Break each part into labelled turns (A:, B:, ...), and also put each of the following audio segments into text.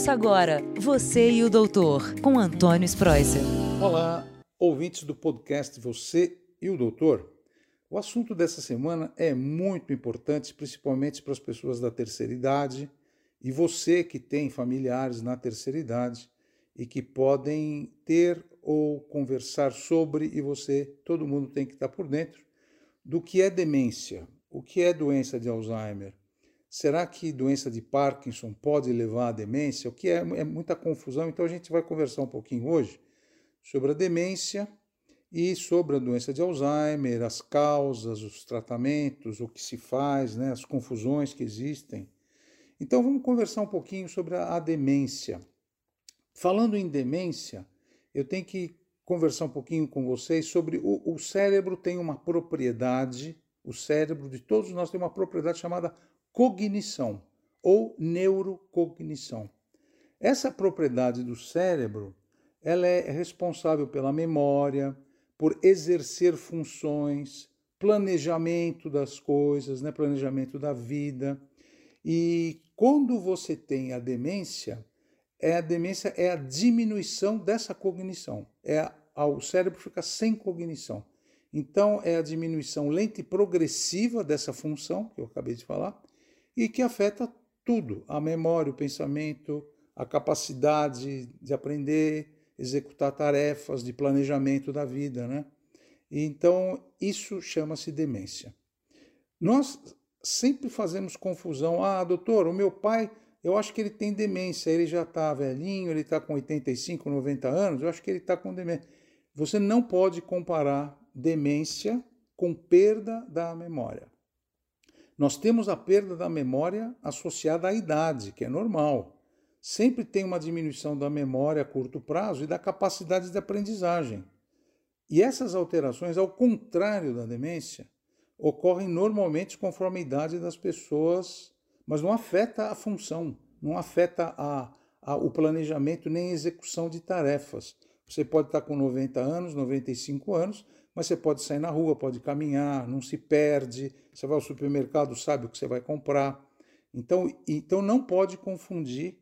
A: Ouça agora Você e o Doutor, com Antônio Spreuser.
B: Olá, ouvintes do podcast Você e o Doutor. O assunto dessa semana é muito importante, principalmente para as pessoas da terceira idade e você que tem familiares na terceira idade e que podem ter ou conversar sobre, e você, todo mundo tem que estar por dentro, do que é demência, o que é doença de Alzheimer, Será que doença de Parkinson pode levar à demência? O que é, é muita confusão. Então a gente vai conversar um pouquinho hoje sobre a demência e sobre a doença de Alzheimer, as causas, os tratamentos, o que se faz, né, as confusões que existem. Então vamos conversar um pouquinho sobre a, a demência. Falando em demência, eu tenho que conversar um pouquinho com vocês sobre o, o cérebro tem uma propriedade, o cérebro de todos nós tem uma propriedade chamada cognição ou neurocognição. Essa propriedade do cérebro, ela é responsável pela memória, por exercer funções, planejamento das coisas, né, planejamento da vida. E quando você tem a demência, é a demência é a diminuição dessa cognição. É a, o cérebro fica sem cognição. Então é a diminuição lenta e progressiva dessa função que eu acabei de falar e que afeta tudo: a memória, o pensamento, a capacidade de aprender, executar tarefas de planejamento da vida, né? Então, isso chama-se demência. Nós sempre fazemos confusão. Ah, doutor, o meu pai, eu acho que ele tem demência, ele já está velhinho, ele está com 85, 90 anos, eu acho que ele está com demência. Você não pode comparar demência com perda da memória. Nós temos a perda da memória associada à idade, que é normal. Sempre tem uma diminuição da memória a curto prazo e da capacidade de aprendizagem. E essas alterações, ao contrário da demência, ocorrem normalmente conforme a idade das pessoas, mas não afeta a função, não afeta a, a, o planejamento nem a execução de tarefas. Você pode estar com 90 anos, 95 anos, mas você pode sair na rua, pode caminhar, não se perde. Você vai ao supermercado, sabe o que você vai comprar. Então, então não pode confundir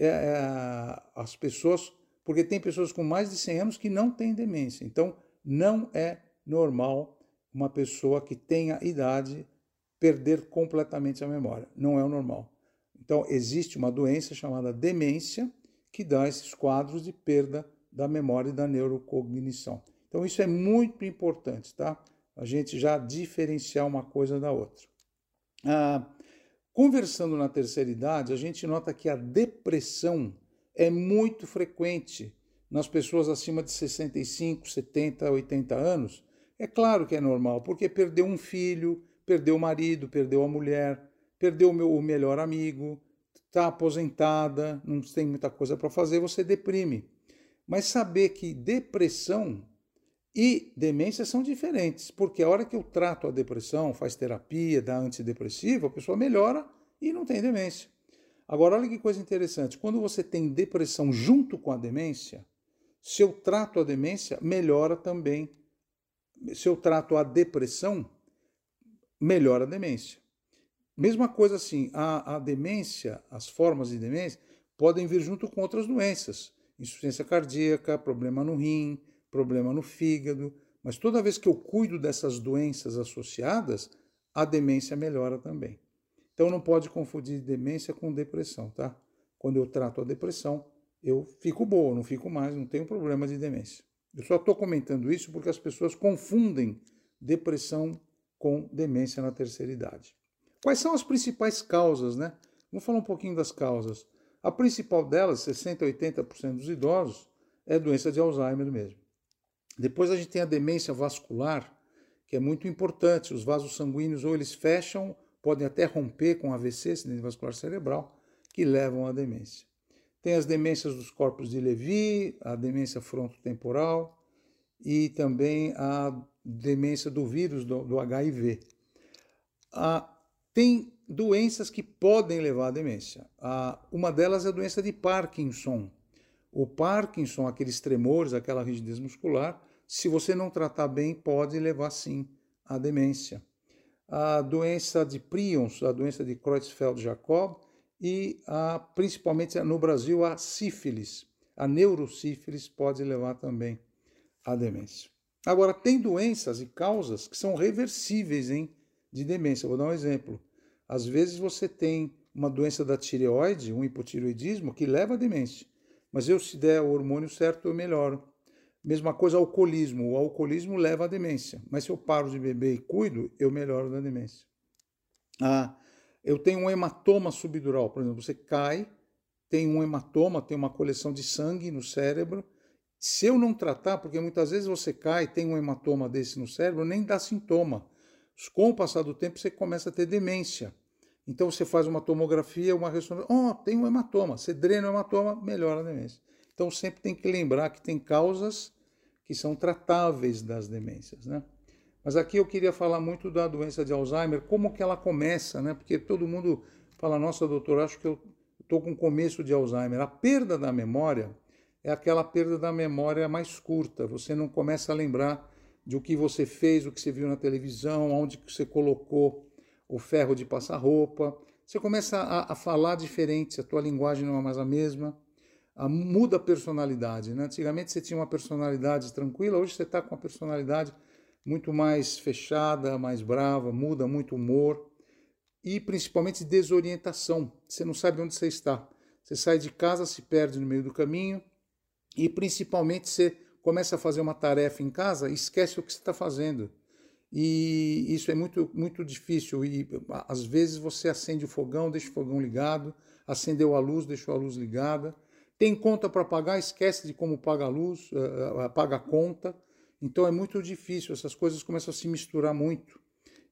B: é, as pessoas, porque tem pessoas com mais de 100 anos que não têm demência. Então, não é normal uma pessoa que tenha idade perder completamente a memória. Não é o normal. Então, existe uma doença chamada demência que dá esses quadros de perda da memória e da neurocognição. Então, isso é muito importante, tá? A gente já diferenciar uma coisa da outra. Ah, conversando na terceira idade, a gente nota que a depressão é muito frequente nas pessoas acima de 65, 70, 80 anos. É claro que é normal, porque perdeu um filho, perdeu o marido, perdeu a mulher, perdeu o, meu, o melhor amigo, está aposentada, não tem muita coisa para fazer, você deprime. Mas saber que depressão e demência são diferentes, porque a hora que eu trato a depressão, faz terapia, dá antidepressivo, a pessoa melhora e não tem demência. Agora, olha que coisa interessante: quando você tem depressão junto com a demência, se eu trato a demência, melhora também. Se eu trato a depressão, melhora a demência. Mesma coisa assim, a, a demência, as formas de demência, podem vir junto com outras doenças: insuficiência cardíaca, problema no rim, problema no fígado, mas toda vez que eu cuido dessas doenças associadas, a demência melhora também. Então não pode confundir demência com depressão, tá? Quando eu trato a depressão, eu fico boa, não fico mais, não tenho problema de demência. Eu só estou comentando isso porque as pessoas confundem depressão com demência na terceira idade. Quais são as principais causas, né? Vamos falar um pouquinho das causas. A principal delas, 60 a 80% dos idosos, é doença de Alzheimer mesmo. Depois a gente tem a demência vascular, que é muito importante. Os vasos sanguíneos ou eles fecham, podem até romper com AVC, acidente vascular cerebral, que levam à demência. Tem as demências dos corpos de Levy, a demência frontotemporal e também a demência do vírus do, do HIV. Tem doenças que podem levar à demência. Uma delas é a doença de Parkinson. O Parkinson, aqueles tremores, aquela rigidez muscular, se você não tratar bem, pode levar sim à demência. A doença de Prions, a doença de Creutzfeldt-Jakob, e a, principalmente no Brasil a sífilis. A neurosífilis pode levar também à demência. Agora, tem doenças e causas que são reversíveis hein, de demência. Vou dar um exemplo. Às vezes você tem uma doença da tireoide, um hipotireoidismo, que leva à demência. Mas eu, se der o hormônio certo, eu melhoro. Mesma coisa, alcoolismo. O alcoolismo leva à demência. Mas se eu paro de beber e cuido, eu melhoro da demência. Ah, eu tenho um hematoma subdural, por exemplo, você cai, tem um hematoma, tem uma coleção de sangue no cérebro. Se eu não tratar, porque muitas vezes você cai, tem um hematoma desse no cérebro, nem dá sintoma. Com o passar do tempo, você começa a ter demência. Então você faz uma tomografia, uma ressonância, oh, tem um hematoma. Você drena o hematoma, melhora a demência. Então sempre tem que lembrar que tem causas que são tratáveis das demências, né? Mas aqui eu queria falar muito da doença de Alzheimer, como que ela começa, né? Porque todo mundo fala, nossa, doutor, acho que eu estou com começo de Alzheimer. A perda da memória é aquela perda da memória mais curta. Você não começa a lembrar de o que você fez, o que você viu na televisão, onde você colocou o ferro de passar roupa. Você começa a, a falar diferente, a tua linguagem não é mais a mesma. A, muda a personalidade. Né? Antigamente você tinha uma personalidade tranquila, hoje você está com uma personalidade muito mais fechada, mais brava, muda muito humor e principalmente desorientação. Você não sabe onde você está. Você sai de casa, se perde no meio do caminho e principalmente você começa a fazer uma tarefa em casa e esquece o que você está fazendo. E isso é muito, muito difícil. E às vezes você acende o fogão, deixa o fogão ligado, acendeu a luz, deixou a luz ligada. Tem conta para pagar, esquece de como paga a luz, uh, paga a conta. Então é muito difícil, essas coisas começam a se misturar muito.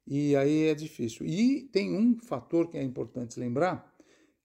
B: E aí é difícil. E tem um fator que é importante lembrar,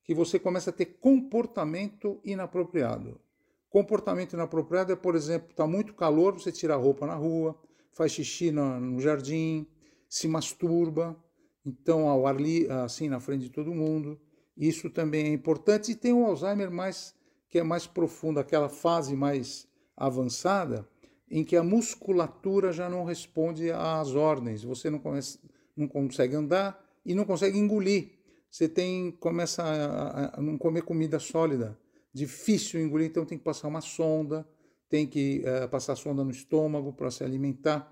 B: que você começa a ter comportamento inapropriado. Comportamento inapropriado é, por exemplo, está muito calor, você tira a roupa na rua, faz xixi no, no jardim, se masturba, então ao ar li, assim na frente de todo mundo. Isso também é importante. E tem o Alzheimer mais que é mais profundo, aquela fase mais avançada, em que a musculatura já não responde às ordens. Você não, começa, não consegue andar e não consegue engolir. Você tem começa a, a não comer comida sólida, difícil engolir, então tem que passar uma sonda tem que uh, passar sonda no estômago para se alimentar.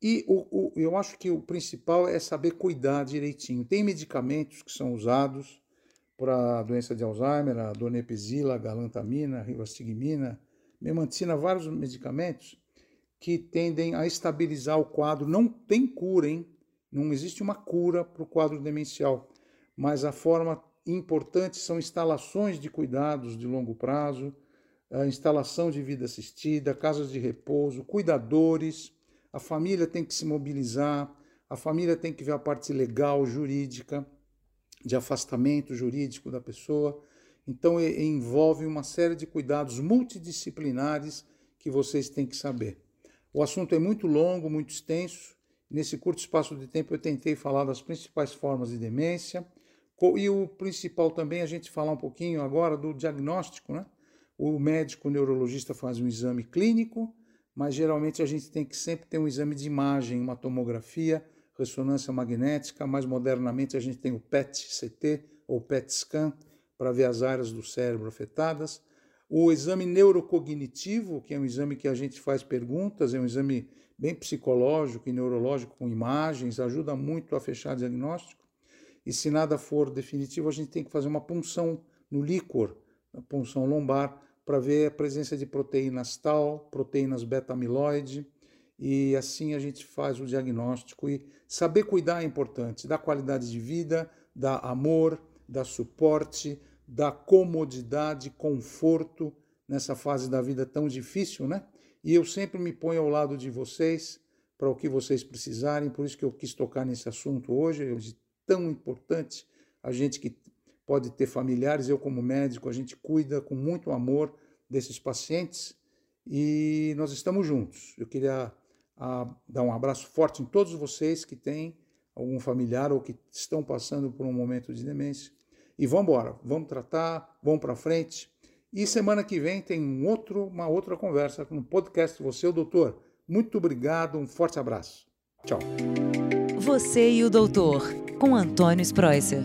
B: E o, o, eu acho que o principal é saber cuidar direitinho. Tem medicamentos que são usados para a doença de Alzheimer, a donepezila, a galantamina, a rivastigmina, memantina, vários medicamentos que tendem a estabilizar o quadro. Não tem cura, hein? Não existe uma cura para o quadro demencial, mas a forma importante são instalações de cuidados de longo prazo, a instalação de vida assistida, casas de repouso, cuidadores. A família tem que se mobilizar, a família tem que ver a parte legal, jurídica, de afastamento jurídico da pessoa. Então, envolve uma série de cuidados multidisciplinares que vocês têm que saber. O assunto é muito longo, muito extenso. Nesse curto espaço de tempo, eu tentei falar das principais formas de demência. E o principal também, a gente falar um pouquinho agora do diagnóstico, né? O médico neurologista faz um exame clínico, mas geralmente a gente tem que sempre ter um exame de imagem, uma tomografia, ressonância magnética. Mais modernamente a gente tem o PET-CT ou PET-scan para ver as áreas do cérebro afetadas. O exame neurocognitivo, que é um exame que a gente faz perguntas, é um exame bem psicológico e neurológico com imagens, ajuda muito a fechar diagnóstico. E se nada for definitivo, a gente tem que fazer uma punção no líquor, a punção lombar, para ver a presença de proteínas tal, proteínas beta-amiloide, e assim a gente faz o diagnóstico. E saber cuidar é importante, da qualidade de vida, da amor, da suporte, da comodidade, conforto nessa fase da vida tão difícil, né? E eu sempre me ponho ao lado de vocês para o que vocês precisarem, por isso que eu quis tocar nesse assunto hoje, é tão importante a gente que pode ter familiares. Eu, como médico, a gente cuida com muito amor desses pacientes e nós estamos juntos. Eu queria a, dar um abraço forte em todos vocês que têm algum familiar ou que estão passando por um momento de demência. E vamos embora, vamos tratar, vamos para frente. E semana que vem tem um outro, uma outra conversa no podcast Você, o Doutor. Muito obrigado, um forte abraço. Tchau.
A: Você e o Doutor, com Antônio Spreuser.